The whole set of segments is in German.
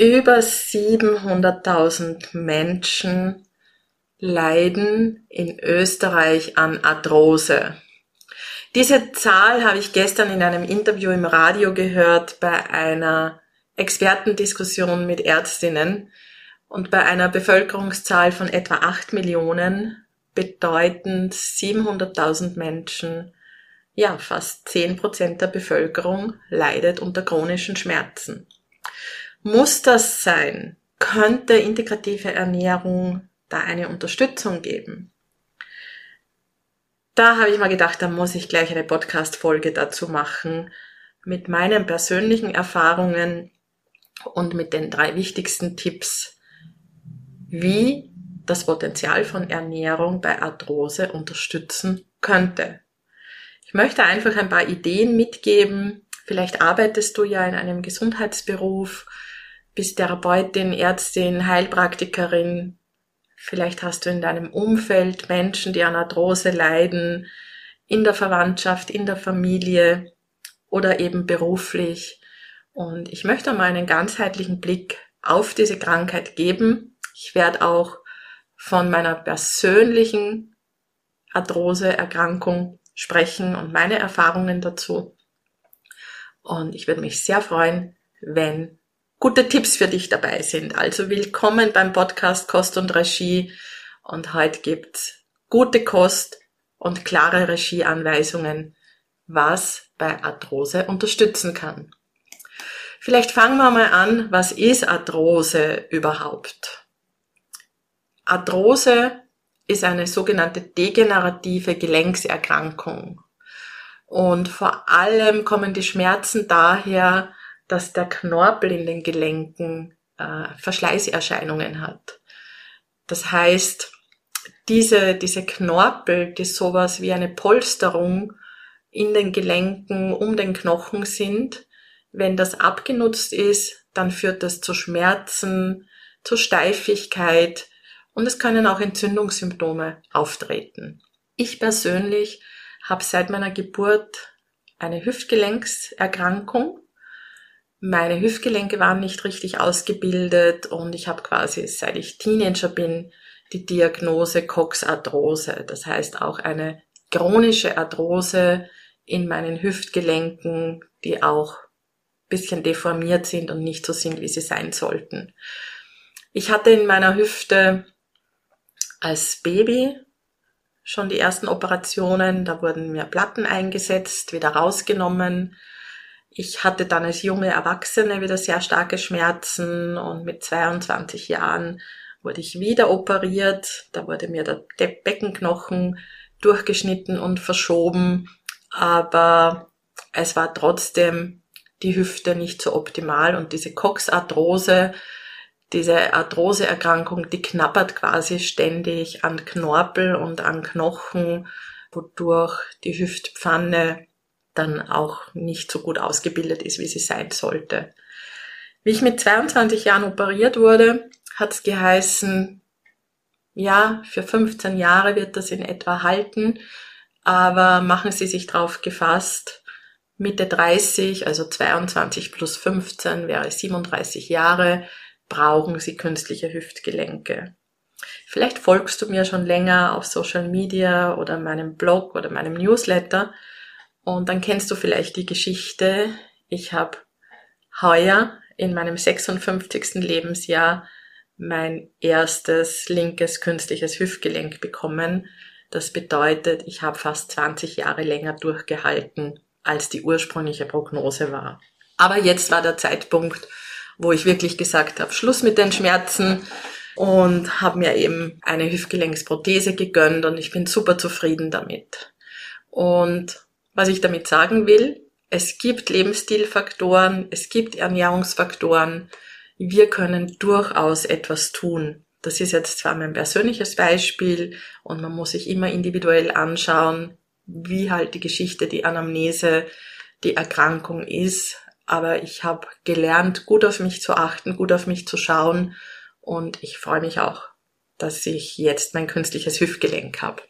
Über 700.000 Menschen leiden in Österreich an Arthrose. Diese Zahl habe ich gestern in einem Interview im Radio gehört bei einer Expertendiskussion mit Ärztinnen und bei einer Bevölkerungszahl von etwa 8 Millionen bedeutend 700.000 Menschen, ja fast 10 Prozent der Bevölkerung leidet unter chronischen Schmerzen. Muss das sein? Könnte integrative Ernährung da eine Unterstützung geben? Da habe ich mal gedacht, da muss ich gleich eine Podcast-Folge dazu machen mit meinen persönlichen Erfahrungen und mit den drei wichtigsten Tipps, wie das Potenzial von Ernährung bei Arthrose unterstützen könnte. Ich möchte einfach ein paar Ideen mitgeben. Vielleicht arbeitest du ja in einem Gesundheitsberuf bist Therapeutin, Ärztin, Heilpraktikerin. Vielleicht hast du in deinem Umfeld Menschen, die an Arthrose leiden, in der Verwandtschaft, in der Familie oder eben beruflich. Und ich möchte mal einen ganzheitlichen Blick auf diese Krankheit geben. Ich werde auch von meiner persönlichen Arthrose-Erkrankung sprechen und meine Erfahrungen dazu. Und ich würde mich sehr freuen, wenn gute Tipps für dich dabei sind. Also willkommen beim Podcast Kost und Regie. Und heute gibt's gute Kost und klare Regieanweisungen, was bei Arthrose unterstützen kann. Vielleicht fangen wir mal an, was ist Arthrose überhaupt? Arthrose ist eine sogenannte degenerative Gelenkserkrankung. Und vor allem kommen die Schmerzen daher, dass der Knorpel in den Gelenken äh, Verschleißerscheinungen hat. Das heißt, diese, diese Knorpel, die sowas wie eine Polsterung in den Gelenken um den Knochen sind, wenn das abgenutzt ist, dann führt das zu Schmerzen, zu Steifigkeit und es können auch Entzündungssymptome auftreten. Ich persönlich habe seit meiner Geburt eine Hüftgelenkserkrankung meine Hüftgelenke waren nicht richtig ausgebildet und ich habe quasi, seit ich Teenager bin, die Diagnose Coxarthrose. Das heißt auch eine chronische Arthrose in meinen Hüftgelenken, die auch bisschen deformiert sind und nicht so sind, wie sie sein sollten. Ich hatte in meiner Hüfte als Baby schon die ersten Operationen, da wurden mir Platten eingesetzt, wieder rausgenommen. Ich hatte dann als junge Erwachsene wieder sehr starke Schmerzen und mit 22 Jahren wurde ich wieder operiert. Da wurde mir der Beckenknochen durchgeschnitten und verschoben, aber es war trotzdem die Hüfte nicht so optimal und diese Coxarthrose, diese Arthroseerkrankung, die knappert quasi ständig an Knorpel und an Knochen, wodurch die Hüftpfanne dann auch nicht so gut ausgebildet ist, wie sie sein sollte. Wie ich mit 22 Jahren operiert wurde, hat es geheißen, ja, für 15 Jahre wird das in etwa halten, aber machen Sie sich drauf gefasst, Mitte 30, also 22 plus 15 wäre 37 Jahre, brauchen Sie künstliche Hüftgelenke. Vielleicht folgst du mir schon länger auf Social Media oder meinem Blog oder meinem Newsletter und dann kennst du vielleicht die Geschichte. Ich habe heuer in meinem 56. Lebensjahr mein erstes linkes künstliches Hüftgelenk bekommen. Das bedeutet, ich habe fast 20 Jahre länger durchgehalten, als die ursprüngliche Prognose war. Aber jetzt war der Zeitpunkt, wo ich wirklich gesagt habe, Schluss mit den Schmerzen und habe mir eben eine Hüftgelenksprothese gegönnt und ich bin super zufrieden damit. Und was ich damit sagen will, es gibt Lebensstilfaktoren, es gibt Ernährungsfaktoren. Wir können durchaus etwas tun. Das ist jetzt zwar mein persönliches Beispiel und man muss sich immer individuell anschauen, wie halt die Geschichte, die Anamnese, die Erkrankung ist. Aber ich habe gelernt, gut auf mich zu achten, gut auf mich zu schauen und ich freue mich auch, dass ich jetzt mein künstliches Hüftgelenk habe.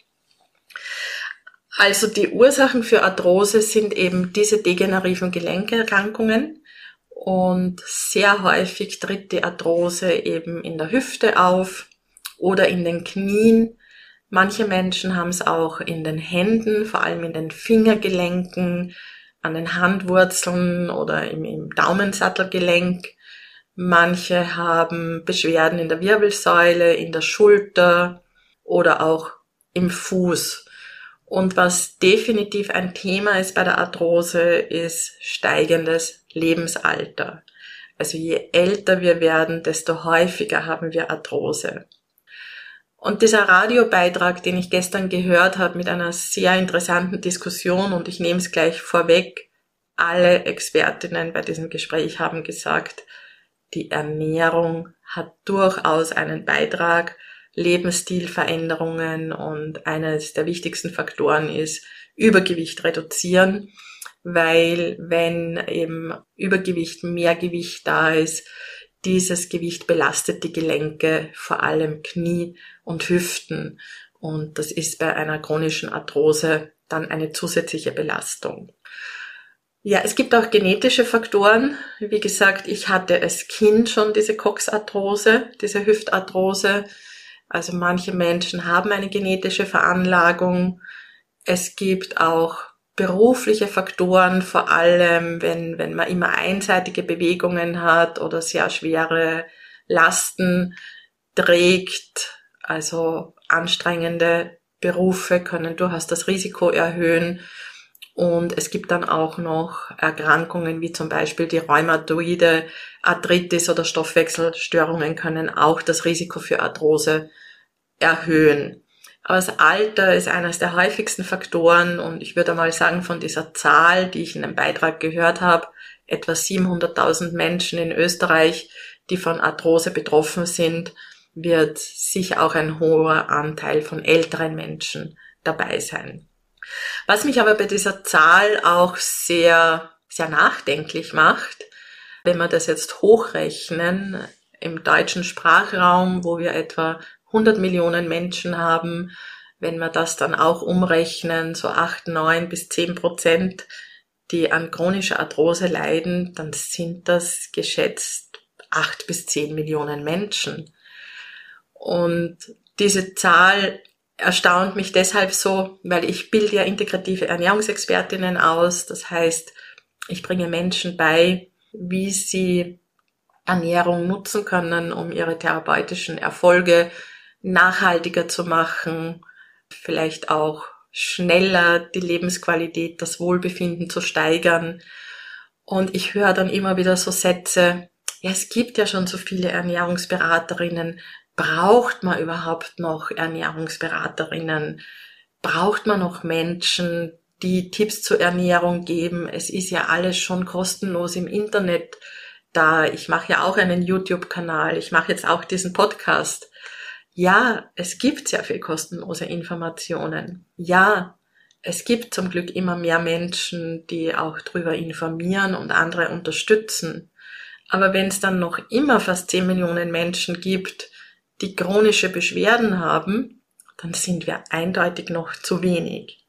Also die Ursachen für Arthrose sind eben diese degenerativen Gelenkerkrankungen und sehr häufig tritt die Arthrose eben in der Hüfte auf oder in den Knien. Manche Menschen haben es auch in den Händen, vor allem in den Fingergelenken, an den Handwurzeln oder im, im Daumensattelgelenk. Manche haben Beschwerden in der Wirbelsäule, in der Schulter oder auch im Fuß. Und was definitiv ein Thema ist bei der Arthrose, ist steigendes Lebensalter. Also je älter wir werden, desto häufiger haben wir Arthrose. Und dieser Radiobeitrag, den ich gestern gehört habe mit einer sehr interessanten Diskussion, und ich nehme es gleich vorweg, alle Expertinnen bei diesem Gespräch haben gesagt, die Ernährung hat durchaus einen Beitrag Lebensstilveränderungen und eines der wichtigsten Faktoren ist Übergewicht reduzieren, weil wenn eben Übergewicht, mehr Gewicht da ist, dieses Gewicht belastet die Gelenke, vor allem Knie und Hüften. Und das ist bei einer chronischen Arthrose dann eine zusätzliche Belastung. Ja, es gibt auch genetische Faktoren. Wie gesagt, ich hatte als Kind schon diese Coxarthrose, diese Hüftarthrose. Also manche Menschen haben eine genetische Veranlagung. Es gibt auch berufliche Faktoren, vor allem wenn, wenn man immer einseitige Bewegungen hat oder sehr schwere Lasten trägt. Also anstrengende Berufe können durchaus das Risiko erhöhen. Und es gibt dann auch noch Erkrankungen wie zum Beispiel die Rheumatoide Arthritis oder Stoffwechselstörungen können auch das Risiko für Arthrose erhöhen. Aber das Alter ist eines der häufigsten Faktoren und ich würde mal sagen, von dieser Zahl, die ich in einem Beitrag gehört habe, etwa 700.000 Menschen in Österreich, die von Arthrose betroffen sind, wird sicher auch ein hoher Anteil von älteren Menschen dabei sein. Was mich aber bei dieser Zahl auch sehr, sehr nachdenklich macht, wenn wir das jetzt hochrechnen, im deutschen Sprachraum, wo wir etwa 100 Millionen Menschen haben, wenn wir das dann auch umrechnen, so 8, 9 bis 10 Prozent, die an chronischer Arthrose leiden, dann sind das geschätzt 8 bis 10 Millionen Menschen. Und diese Zahl erstaunt mich deshalb so, weil ich bilde ja integrative Ernährungsexpertinnen aus. Das heißt, ich bringe Menschen bei, wie sie Ernährung nutzen können, um ihre therapeutischen Erfolge nachhaltiger zu machen, vielleicht auch schneller die Lebensqualität, das Wohlbefinden zu steigern. Und ich höre dann immer wieder so Sätze, ja, es gibt ja schon so viele Ernährungsberaterinnen. Braucht man überhaupt noch Ernährungsberaterinnen? Braucht man noch Menschen, die Tipps zur Ernährung geben? Es ist ja alles schon kostenlos im Internet da, ich mache ja auch einen YouTube-Kanal, ich mache jetzt auch diesen Podcast. Ja, es gibt sehr viel kostenlose Informationen. Ja, es gibt zum Glück immer mehr Menschen, die auch darüber informieren und andere unterstützen. Aber wenn es dann noch immer fast 10 Millionen Menschen gibt, die chronische Beschwerden haben, dann sind wir eindeutig noch zu wenig.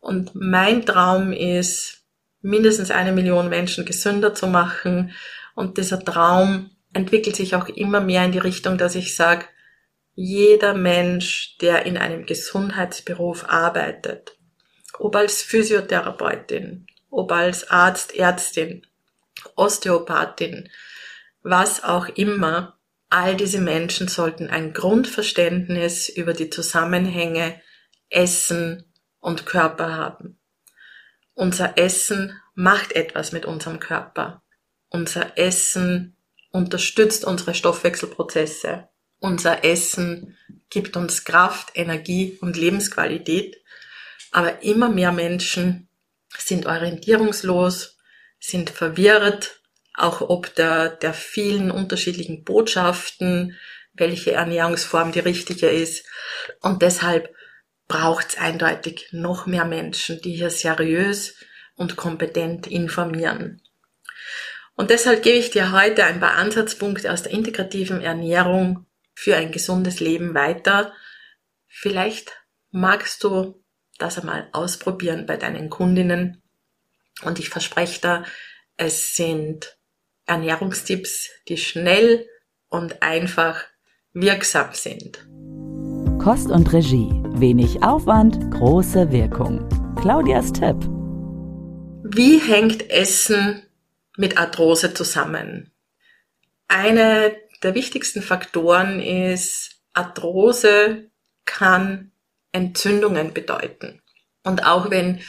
Und mein Traum ist, mindestens eine Million Menschen gesünder zu machen, und dieser Traum entwickelt sich auch immer mehr in die Richtung, dass ich sage, jeder Mensch, der in einem Gesundheitsberuf arbeitet, ob als Physiotherapeutin, ob als Arzt, Ärztin, Osteopathin, was auch immer, all diese Menschen sollten ein Grundverständnis über die Zusammenhänge Essen und Körper haben. Unser Essen macht etwas mit unserem Körper. Unser Essen unterstützt unsere Stoffwechselprozesse. Unser Essen gibt uns Kraft, Energie und Lebensqualität. Aber immer mehr Menschen sind orientierungslos, sind verwirrt, auch ob der, der vielen unterschiedlichen Botschaften, welche Ernährungsform die richtige ist. Und deshalb braucht es eindeutig noch mehr Menschen, die hier seriös und kompetent informieren. Und deshalb gebe ich dir heute ein paar Ansatzpunkte aus der integrativen Ernährung für ein gesundes Leben weiter. Vielleicht magst du das einmal ausprobieren bei deinen Kundinnen. Und ich verspreche da, es sind Ernährungstipps, die schnell und einfach wirksam sind. Kost und Regie. Wenig Aufwand, große Wirkung. Claudias Tipp. Wie hängt Essen mit Arthrose zusammen? Eine der wichtigsten Faktoren ist, Arthrose kann Entzündungen bedeuten. Und auch wenn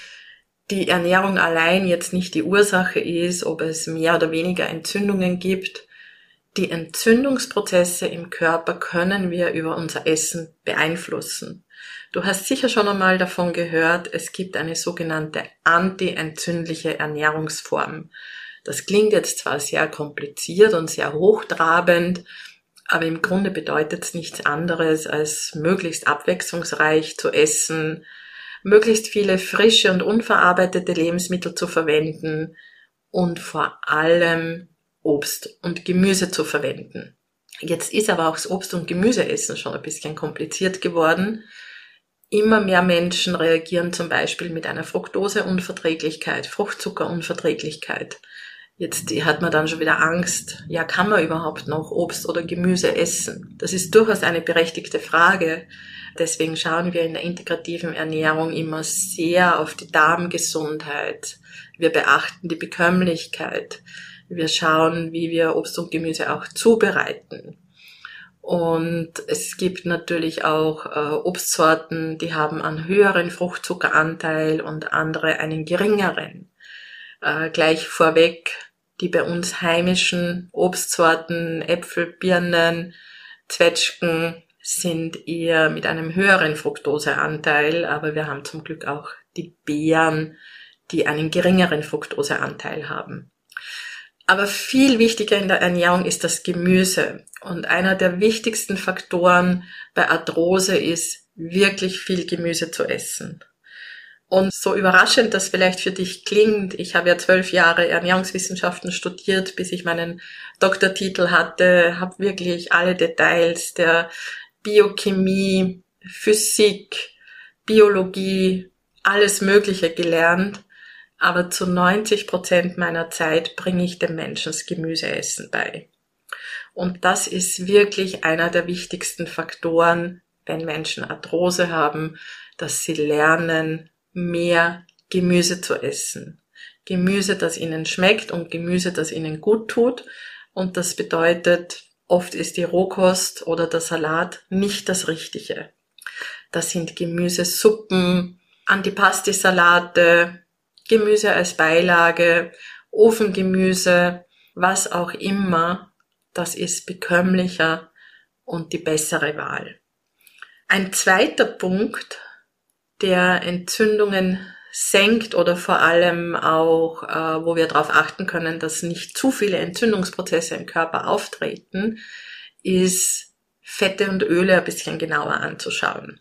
die Ernährung allein jetzt nicht die Ursache ist, ob es mehr oder weniger Entzündungen gibt, die Entzündungsprozesse im Körper können wir über unser Essen beeinflussen. Du hast sicher schon einmal davon gehört, es gibt eine sogenannte antientzündliche Ernährungsform. Das klingt jetzt zwar sehr kompliziert und sehr hochtrabend, aber im Grunde bedeutet es nichts anderes, als möglichst abwechslungsreich zu essen, möglichst viele frische und unverarbeitete Lebensmittel zu verwenden und vor allem Obst und Gemüse zu verwenden. Jetzt ist aber auch das Obst- und Gemüseessen schon ein bisschen kompliziert geworden. Immer mehr Menschen reagieren zum Beispiel mit einer Fructoseunverträglichkeit, Fruchtzuckerunverträglichkeit. Jetzt hat man dann schon wieder Angst, ja, kann man überhaupt noch Obst oder Gemüse essen? Das ist durchaus eine berechtigte Frage. Deswegen schauen wir in der integrativen Ernährung immer sehr auf die Darmgesundheit. Wir beachten die Bekömmlichkeit. Wir schauen, wie wir Obst und Gemüse auch zubereiten. Und es gibt natürlich auch äh, Obstsorten, die haben einen höheren Fruchtzuckeranteil und andere einen geringeren. Äh, gleich vorweg, die bei uns heimischen Obstsorten, Äpfel, Birnen, Zwetschgen sind eher mit einem höheren Fructoseanteil, aber wir haben zum Glück auch die Beeren, die einen geringeren Fructoseanteil haben. Aber viel wichtiger in der Ernährung ist das Gemüse. Und einer der wichtigsten Faktoren bei Arthrose ist, wirklich viel Gemüse zu essen. Und so überraschend das vielleicht für dich klingt, ich habe ja zwölf Jahre Ernährungswissenschaften studiert, bis ich meinen Doktortitel hatte, habe wirklich alle Details der Biochemie, Physik, Biologie, alles Mögliche gelernt aber zu 90 Prozent meiner Zeit bringe ich dem Menschen das Gemüseessen bei. Und das ist wirklich einer der wichtigsten Faktoren, wenn Menschen Arthrose haben, dass sie lernen, mehr Gemüse zu essen. Gemüse, das ihnen schmeckt und Gemüse, das ihnen gut tut. Und das bedeutet, oft ist die Rohkost oder der Salat nicht das Richtige. Das sind Gemüsesuppen, Antipasti-Salate, Gemüse als Beilage, Ofengemüse, was auch immer, das ist bekömmlicher und die bessere Wahl. Ein zweiter Punkt, der Entzündungen senkt oder vor allem auch, äh, wo wir darauf achten können, dass nicht zu viele Entzündungsprozesse im Körper auftreten, ist Fette und Öle ein bisschen genauer anzuschauen.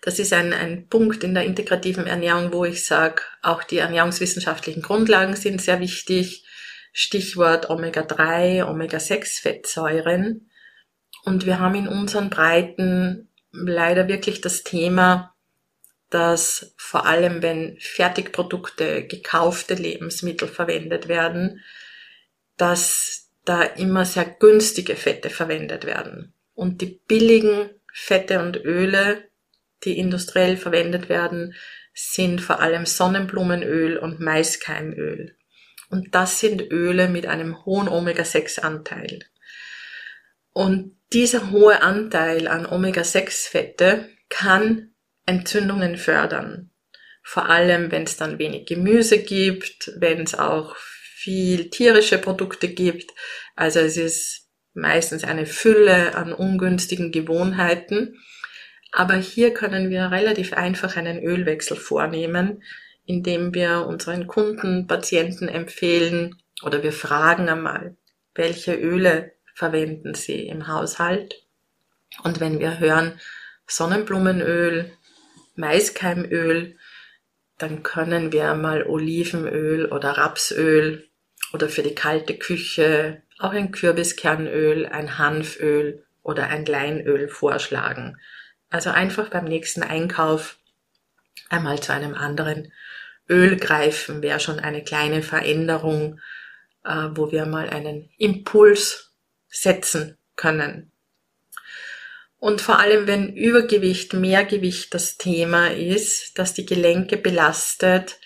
Das ist ein, ein Punkt in der integrativen Ernährung, wo ich sage, auch die ernährungswissenschaftlichen Grundlagen sind sehr wichtig. Stichwort Omega-3, Omega-6-Fettsäuren. Und wir haben in unseren Breiten leider wirklich das Thema, dass vor allem wenn Fertigprodukte, gekaufte Lebensmittel verwendet werden, dass da immer sehr günstige Fette verwendet werden. Und die billigen Fette und Öle die industriell verwendet werden, sind vor allem Sonnenblumenöl und Maiskeimöl. Und das sind Öle mit einem hohen Omega-6-Anteil. Und dieser hohe Anteil an Omega-6-Fette kann Entzündungen fördern. Vor allem, wenn es dann wenig Gemüse gibt, wenn es auch viel tierische Produkte gibt. Also es ist meistens eine Fülle an ungünstigen Gewohnheiten. Aber hier können wir relativ einfach einen Ölwechsel vornehmen, indem wir unseren Kunden, Patienten empfehlen oder wir fragen einmal, welche Öle verwenden Sie im Haushalt. Und wenn wir hören Sonnenblumenöl, Maiskeimöl, dann können wir mal Olivenöl oder Rapsöl oder für die kalte Küche auch ein Kürbiskernöl, ein Hanföl oder ein Leinöl vorschlagen. Also einfach beim nächsten Einkauf einmal zu einem anderen Öl greifen, wäre schon eine kleine Veränderung, äh, wo wir mal einen Impuls setzen können. Und vor allem, wenn Übergewicht, Mehrgewicht das Thema ist, dass die Gelenke belastet,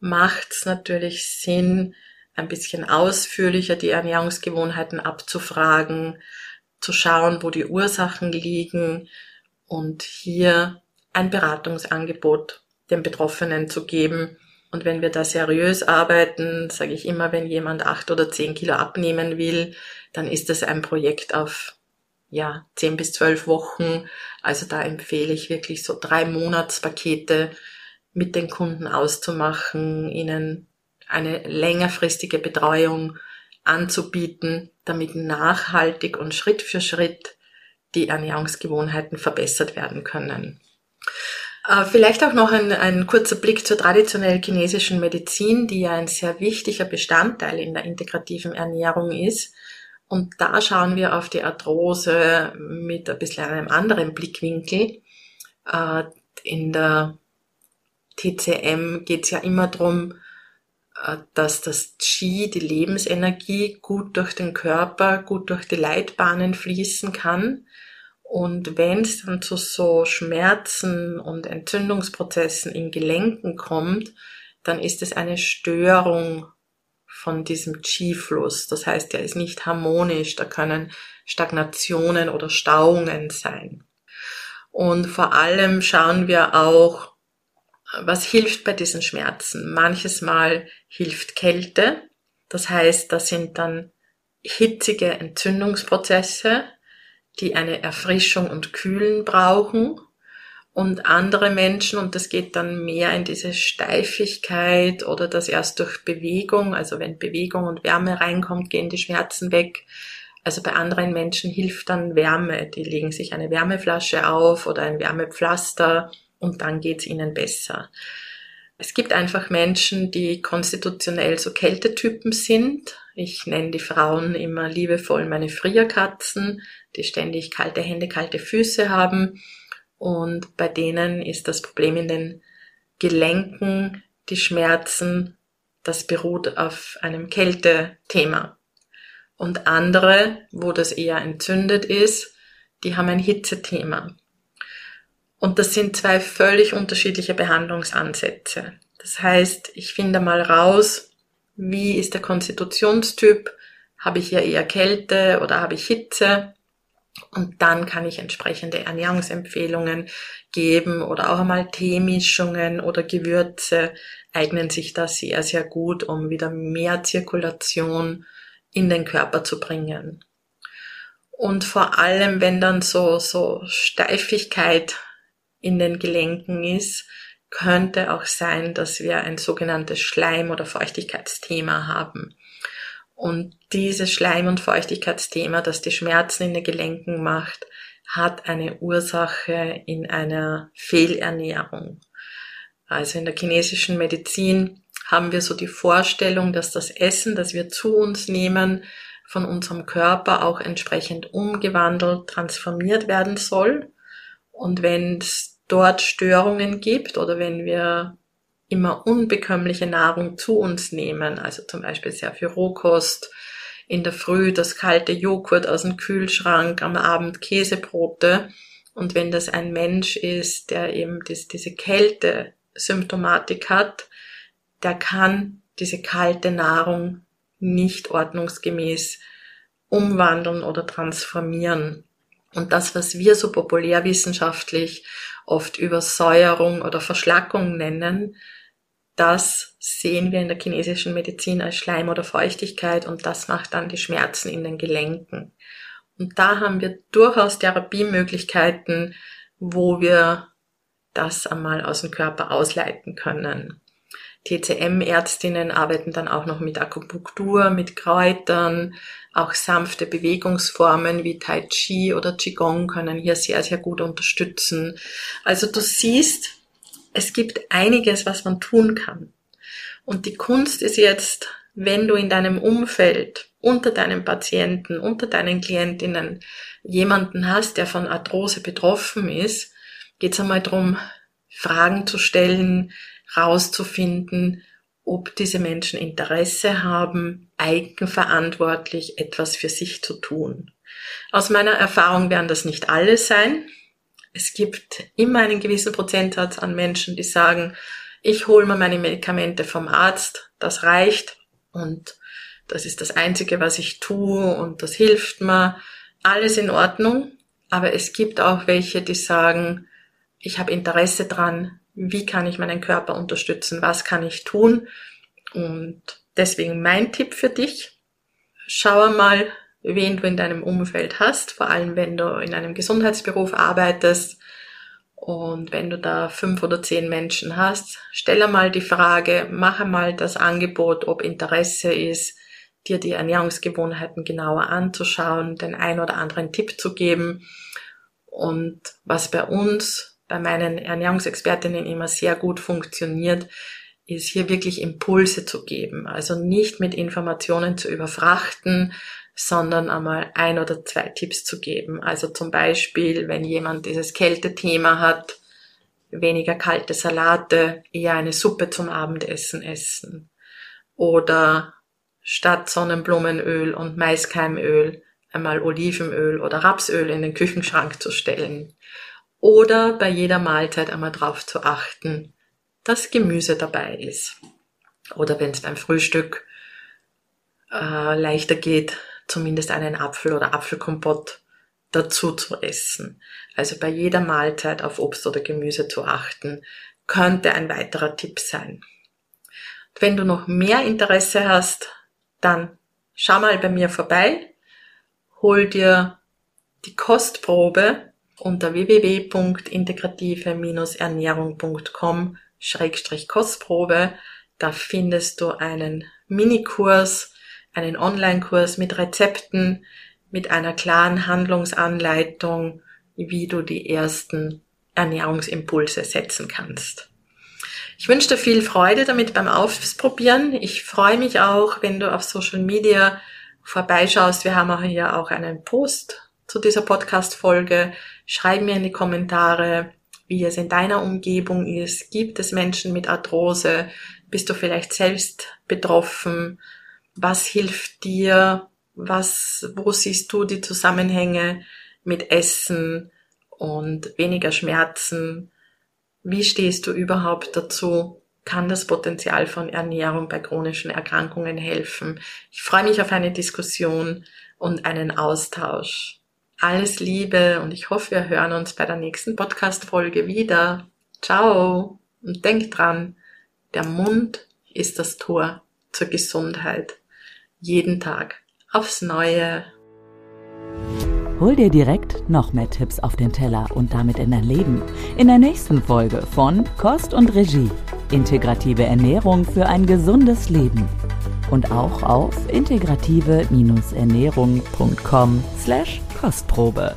macht es natürlich Sinn, ein bisschen ausführlicher die Ernährungsgewohnheiten abzufragen, zu schauen, wo die Ursachen liegen und hier ein Beratungsangebot den Betroffenen zu geben. Und wenn wir da seriös arbeiten, sage ich immer, wenn jemand acht oder zehn Kilo abnehmen will, dann ist das ein Projekt auf ja, zehn bis zwölf Wochen. Also da empfehle ich wirklich so drei Monatspakete mit den Kunden auszumachen, ihnen eine längerfristige Betreuung anzubieten, damit nachhaltig und Schritt für Schritt die Ernährungsgewohnheiten verbessert werden können. Äh, vielleicht auch noch ein, ein kurzer Blick zur traditionellen chinesischen Medizin, die ja ein sehr wichtiger Bestandteil in der integrativen Ernährung ist. Und da schauen wir auf die Arthrose mit ein bisschen einem anderen Blickwinkel. Äh, in der TCM geht es ja immer darum, äh, dass das Qi, die Lebensenergie, gut durch den Körper, gut durch die Leitbahnen fließen kann. Und wenn es dann zu so Schmerzen und Entzündungsprozessen in Gelenken kommt, dann ist es eine Störung von diesem Qi-Fluss. Das heißt, er ist nicht harmonisch, da können Stagnationen oder Stauungen sein. Und vor allem schauen wir auch, was hilft bei diesen Schmerzen? Manches Mal hilft Kälte. Das heißt, das sind dann hitzige Entzündungsprozesse, die eine Erfrischung und Kühlen brauchen. Und andere Menschen, und das geht dann mehr in diese Steifigkeit oder das erst durch Bewegung, also wenn Bewegung und Wärme reinkommt, gehen die Schmerzen weg. Also bei anderen Menschen hilft dann Wärme. Die legen sich eine Wärmeflasche auf oder ein Wärmepflaster und dann geht's ihnen besser. Es gibt einfach Menschen, die konstitutionell so Kältetypen sind. Ich nenne die Frauen immer liebevoll meine Frierkatzen, die ständig kalte Hände, kalte Füße haben. Und bei denen ist das Problem in den Gelenken, die Schmerzen, das beruht auf einem Kältethema. Und andere, wo das eher entzündet ist, die haben ein Hitzethema. Und das sind zwei völlig unterschiedliche Behandlungsansätze. Das heißt, ich finde mal raus, wie ist der Konstitutionstyp? Habe ich hier eher Kälte oder habe ich Hitze? Und dann kann ich entsprechende Ernährungsempfehlungen geben oder auch einmal Teemischungen oder Gewürze eignen sich da sehr, sehr gut, um wieder mehr Zirkulation in den Körper zu bringen. Und vor allem, wenn dann so, so Steifigkeit in den Gelenken ist, könnte auch sein, dass wir ein sogenanntes Schleim- oder Feuchtigkeitsthema haben. Und dieses Schleim- und Feuchtigkeitsthema, das die Schmerzen in den Gelenken macht, hat eine Ursache in einer Fehlernährung. Also in der chinesischen Medizin haben wir so die Vorstellung, dass das Essen, das wir zu uns nehmen, von unserem Körper auch entsprechend umgewandelt, transformiert werden soll. Und wenn es dort Störungen gibt oder wenn wir immer unbekömmliche Nahrung zu uns nehmen, also zum Beispiel sehr viel Rohkost, in der Früh das kalte Joghurt aus dem Kühlschrank, am Abend Käsebrote. Und wenn das ein Mensch ist, der eben das, diese Kälte-Symptomatik hat, der kann diese kalte Nahrung nicht ordnungsgemäß umwandeln oder transformieren. Und das, was wir so populärwissenschaftlich oft Übersäuerung oder Verschlackung nennen, das sehen wir in der chinesischen Medizin als Schleim oder Feuchtigkeit und das macht dann die Schmerzen in den Gelenken. Und da haben wir durchaus Therapiemöglichkeiten, wo wir das einmal aus dem Körper ausleiten können. TCM-Ärztinnen arbeiten dann auch noch mit Akupunktur, mit Kräutern, auch sanfte Bewegungsformen wie Tai Chi oder Qigong können hier sehr, sehr gut unterstützen. Also du siehst, es gibt einiges, was man tun kann. Und die Kunst ist jetzt, wenn du in deinem Umfeld, unter deinen Patienten, unter deinen Klientinnen jemanden hast, der von Arthrose betroffen ist, geht es einmal darum, Fragen zu stellen, rauszufinden, ob diese Menschen Interesse haben, eigenverantwortlich etwas für sich zu tun. Aus meiner Erfahrung werden das nicht alle sein. Es gibt immer einen gewissen Prozentsatz an Menschen, die sagen, ich hole mir meine Medikamente vom Arzt, das reicht und das ist das Einzige, was ich tue und das hilft mir. Alles in Ordnung, aber es gibt auch welche, die sagen, ich habe Interesse dran, wie kann ich meinen Körper unterstützen, was kann ich tun. Und deswegen mein Tipp für dich, schau mal, wen du in deinem Umfeld hast, vor allem wenn du in einem Gesundheitsberuf arbeitest. Und wenn du da fünf oder zehn Menschen hast, stelle mal die Frage, mache mal das Angebot, ob Interesse ist, dir die Ernährungsgewohnheiten genauer anzuschauen, den ein oder anderen Tipp zu geben. Und was bei uns bei meinen Ernährungsexpertinnen immer sehr gut funktioniert, ist hier wirklich Impulse zu geben. Also nicht mit Informationen zu überfrachten, sondern einmal ein oder zwei Tipps zu geben. Also zum Beispiel, wenn jemand dieses Kältethema hat, weniger kalte Salate, eher eine Suppe zum Abendessen essen. Oder statt Sonnenblumenöl und Maiskeimöl einmal Olivenöl oder Rapsöl in den Küchenschrank zu stellen oder bei jeder Mahlzeit einmal darauf zu achten, dass Gemüse dabei ist. Oder wenn es beim Frühstück äh, leichter geht, zumindest einen Apfel oder Apfelkompott dazu zu essen. Also bei jeder Mahlzeit auf Obst oder Gemüse zu achten, könnte ein weiterer Tipp sein. wenn du noch mehr Interesse hast, dann schau mal bei mir vorbei, hol dir die Kostprobe unter www.integrative-ernährung.com Kostprobe. Da findest du einen Minikurs, einen Online-Kurs mit Rezepten, mit einer klaren Handlungsanleitung, wie du die ersten Ernährungsimpulse setzen kannst. Ich wünsche dir viel Freude damit beim Ausprobieren. Ich freue mich auch, wenn du auf Social Media vorbeischaust. Wir haben auch hier auch einen Post zu dieser Podcast-Folge. Schreib mir in die Kommentare, wie es in deiner Umgebung ist. Gibt es Menschen mit Arthrose? Bist du vielleicht selbst betroffen? Was hilft dir? Was, wo siehst du die Zusammenhänge mit Essen und weniger Schmerzen? Wie stehst du überhaupt dazu? Kann das Potenzial von Ernährung bei chronischen Erkrankungen helfen? Ich freue mich auf eine Diskussion und einen Austausch. Alles Liebe und ich hoffe, wir hören uns bei der nächsten Podcast-Folge wieder. Ciao und denk dran, der Mund ist das Tor zur Gesundheit. Jeden Tag aufs Neue. Hol dir direkt noch mehr Tipps auf den Teller und damit in dein Leben. In der nächsten Folge von Kost und Regie. Integrative Ernährung für ein gesundes Leben und auch auf integrative-ernährung.com slash Kostprobe.